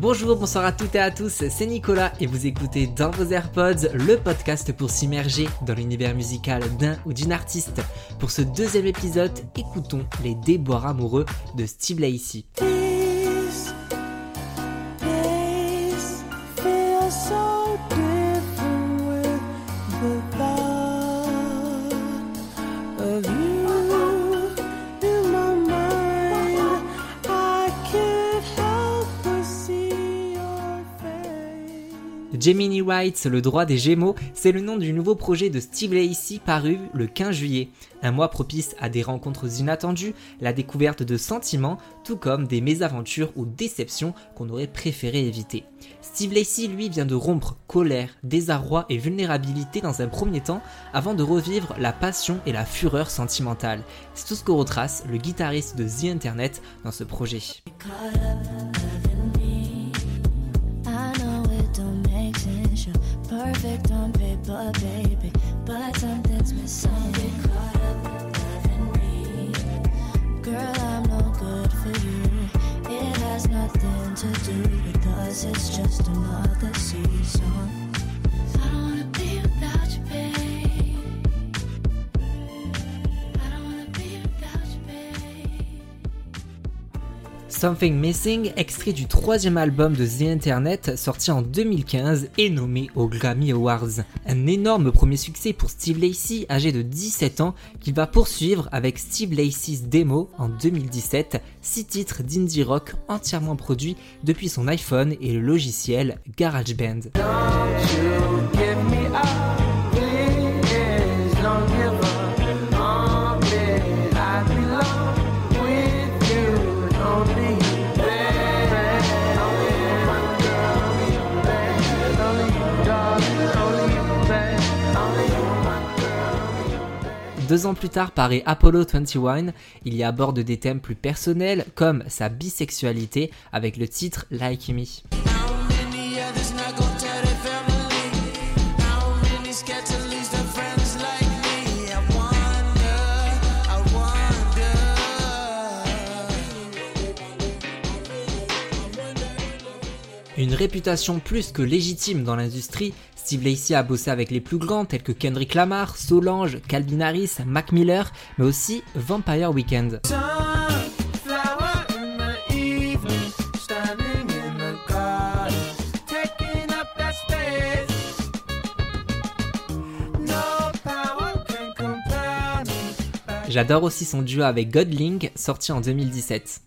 Bonjour, bonsoir à toutes et à tous, c'est Nicolas et vous écoutez dans vos AirPods le podcast pour s'immerger dans l'univers musical d'un ou d'une artiste. Pour ce deuxième épisode, écoutons les déboires amoureux de Steve Lacey. Gemini Rights, le droit des Gémeaux, c'est le nom du nouveau projet de Steve Lacey paru le 15 juillet. Un mois propice à des rencontres inattendues, la découverte de sentiments, tout comme des mésaventures ou déceptions qu'on aurait préféré éviter. Steve Lacey, lui, vient de rompre colère, désarroi et vulnérabilité dans un premier temps avant de revivre la passion et la fureur sentimentale. C'est tout ce que retrace le guitariste de The Internet dans ce projet. Perfect on paper, baby, but something's missing. caught up in me. Girl, I'm no good for you. It has nothing to do us, it's just another season. Something Missing, extrait du troisième album de The Internet sorti en 2015 et nommé aux Grammy Awards. Un énorme premier succès pour Steve Lacey, âgé de 17 ans, qu'il va poursuivre avec Steve Lacey's Demo en 2017, six titres d'indie rock entièrement produits depuis son iPhone et le logiciel GarageBand. Deux ans plus tard paraît Apollo 21, il y aborde des thèmes plus personnels comme sa bisexualité avec le titre Like Me. Une réputation plus que légitime dans l'industrie, Steve Lacey a bossé avec les plus grands tels que Kendrick Lamar, Solange, Calvin Harris, Mac Miller, mais aussi Vampire Weekend. J'adore aussi son duo avec Godling, sorti en 2017.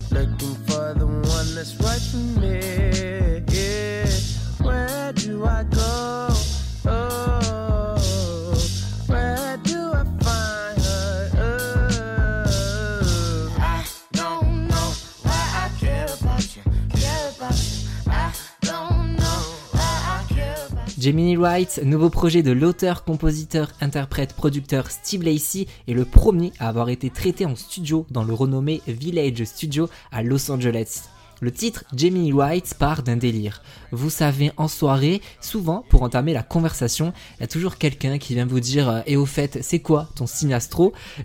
Gemini Wright, nouveau projet de l'auteur, compositeur, interprète, producteur Steve Lacey, est le premier à avoir été traité en studio dans le renommé Village Studio à Los Angeles. Le titre Jamie White part d'un délire. Vous savez, en soirée, souvent, pour entamer la conversation, il y a toujours quelqu'un qui vient vous dire euh, Et au fait, c'est quoi ton signe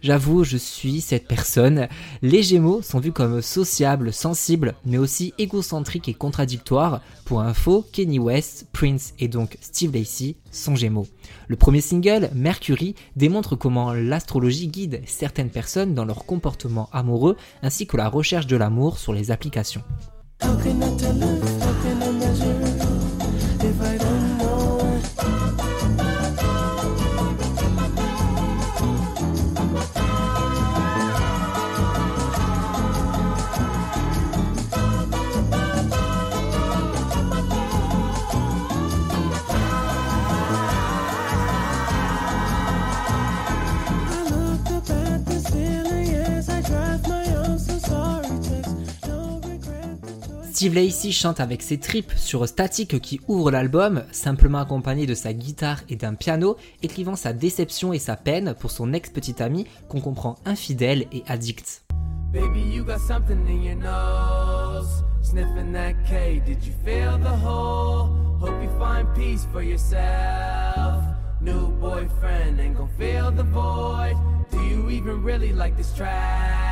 J'avoue, je suis cette personne. Les Gémeaux sont vus comme sociables, sensibles, mais aussi égocentriques et contradictoires. Pour info, Kenny West, Prince et donc Steve Lacey sont Gémeaux. Le premier single, Mercury, démontre comment l'astrologie guide certaines personnes dans leur comportement amoureux ainsi que la recherche de l'amour sur les applications. Steve Lacey chante avec ses tripes sur Static qui ouvre l'album, simplement accompagné de sa guitare et d'un piano, écrivant sa déception et sa peine pour son ex-petite amie qu'on comprend infidèle et addict. Baby, you got something in your nose. Sniffing that K, did you feel the hole? Hope you find peace for yourself. New boyfriend ain't gonna fill the void. Do you even really like this track?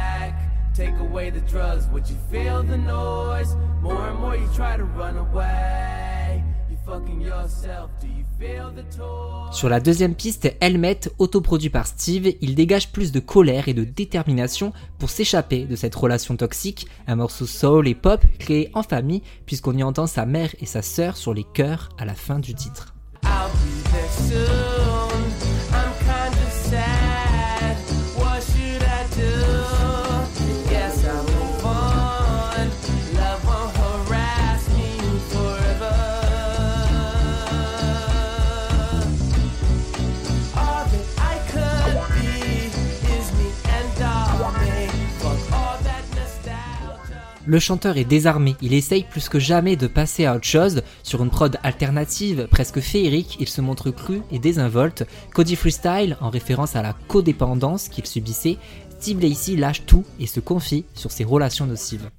Take away the drugs, would you feel the noise? More and more you try to run away. You fucking yourself, do you feel the toy? Sur la deuxième piste, Helmet, autoproduit par Steve, il dégage plus de colère et de détermination pour s'échapper de cette relation toxique, un morceau soul et pop créé en famille puisqu'on y entend sa mère et sa sœur sur les chœurs à la fin du titre. Le chanteur est désarmé, il essaye plus que jamais de passer à autre chose. Sur une prod alternative, presque féerique, il se montre cru et désinvolte. Cody Freestyle, en référence à la codépendance qu'il subissait, Steve Lacey lâche tout et se confie sur ses relations nocives.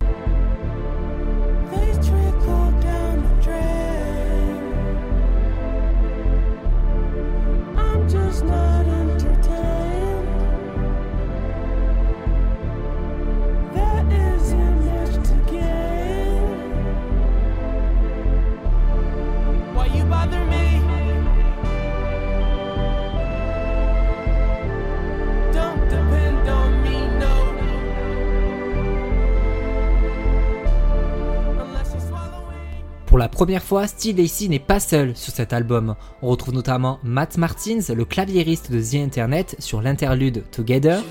Pour la première fois, Steve Lacy n'est pas seul sur cet album. On retrouve notamment Matt Martins, le claviériste de The Internet, sur l'interlude Together.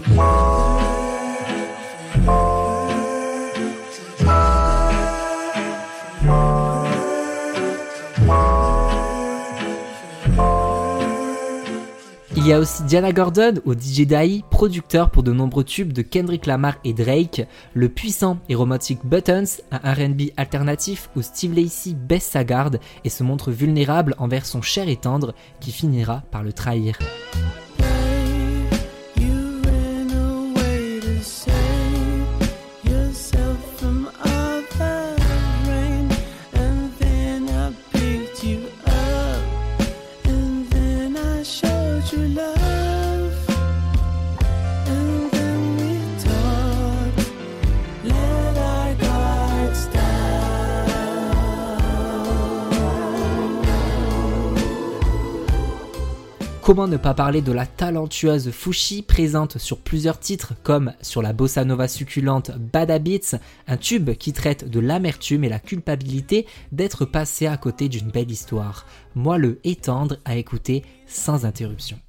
Il y a aussi Diana Gordon ou DJ Dai, producteur pour de nombreux tubes de Kendrick Lamar et Drake, le puissant et romantique Buttons, un RB alternatif où Steve Lacey baisse sa garde et se montre vulnérable envers son cher et tendre qui finira par le trahir. Comment ne pas parler de la talentueuse Fushi présente sur plusieurs titres comme sur la bossa nova succulente Bad Habits, un tube qui traite de l'amertume et la culpabilité d'être passé à côté d'une belle histoire. Moi le étendre à écouter sans interruption.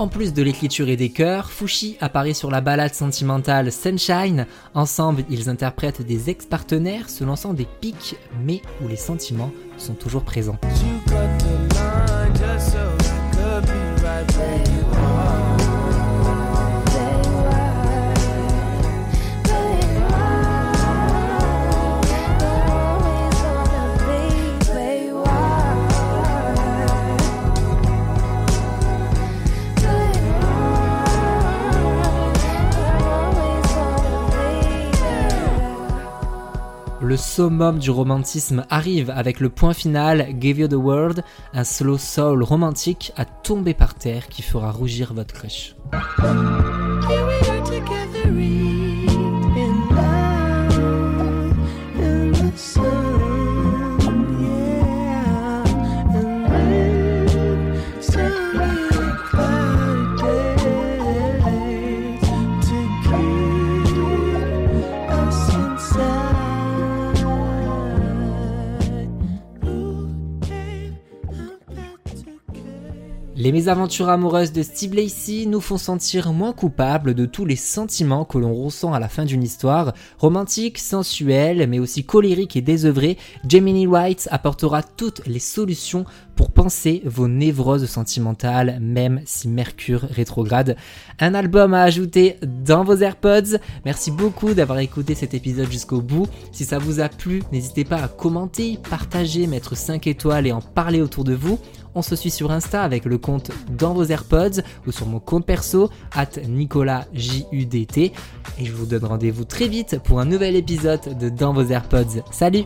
En plus de l'écriture et des chœurs, Fushi apparaît sur la balade sentimentale Sunshine. Ensemble, ils interprètent des ex-partenaires se lançant des pics, mais où les sentiments sont toujours présents. Summum du romantisme arrive avec le point final Give You the World, un slow soul romantique à tomber par terre qui fera rougir votre crush. Les mésaventures amoureuses de Steve Lacey nous font sentir moins coupables de tous les sentiments que l'on ressent à la fin d'une histoire. Romantique, sensuelle, mais aussi colérique et désœuvrée, Gemini White apportera toutes les solutions pour penser vos névroses sentimentales, même si Mercure rétrograde. Un album à ajouter dans vos AirPods. Merci beaucoup d'avoir écouté cet épisode jusqu'au bout. Si ça vous a plu, n'hésitez pas à commenter, partager, mettre 5 étoiles et en parler autour de vous. On se suit sur Insta avec le compte dans vos AirPods ou sur mon compte perso, at NicolasJUDT. Et je vous donne rendez-vous très vite pour un nouvel épisode de Dans vos AirPods. Salut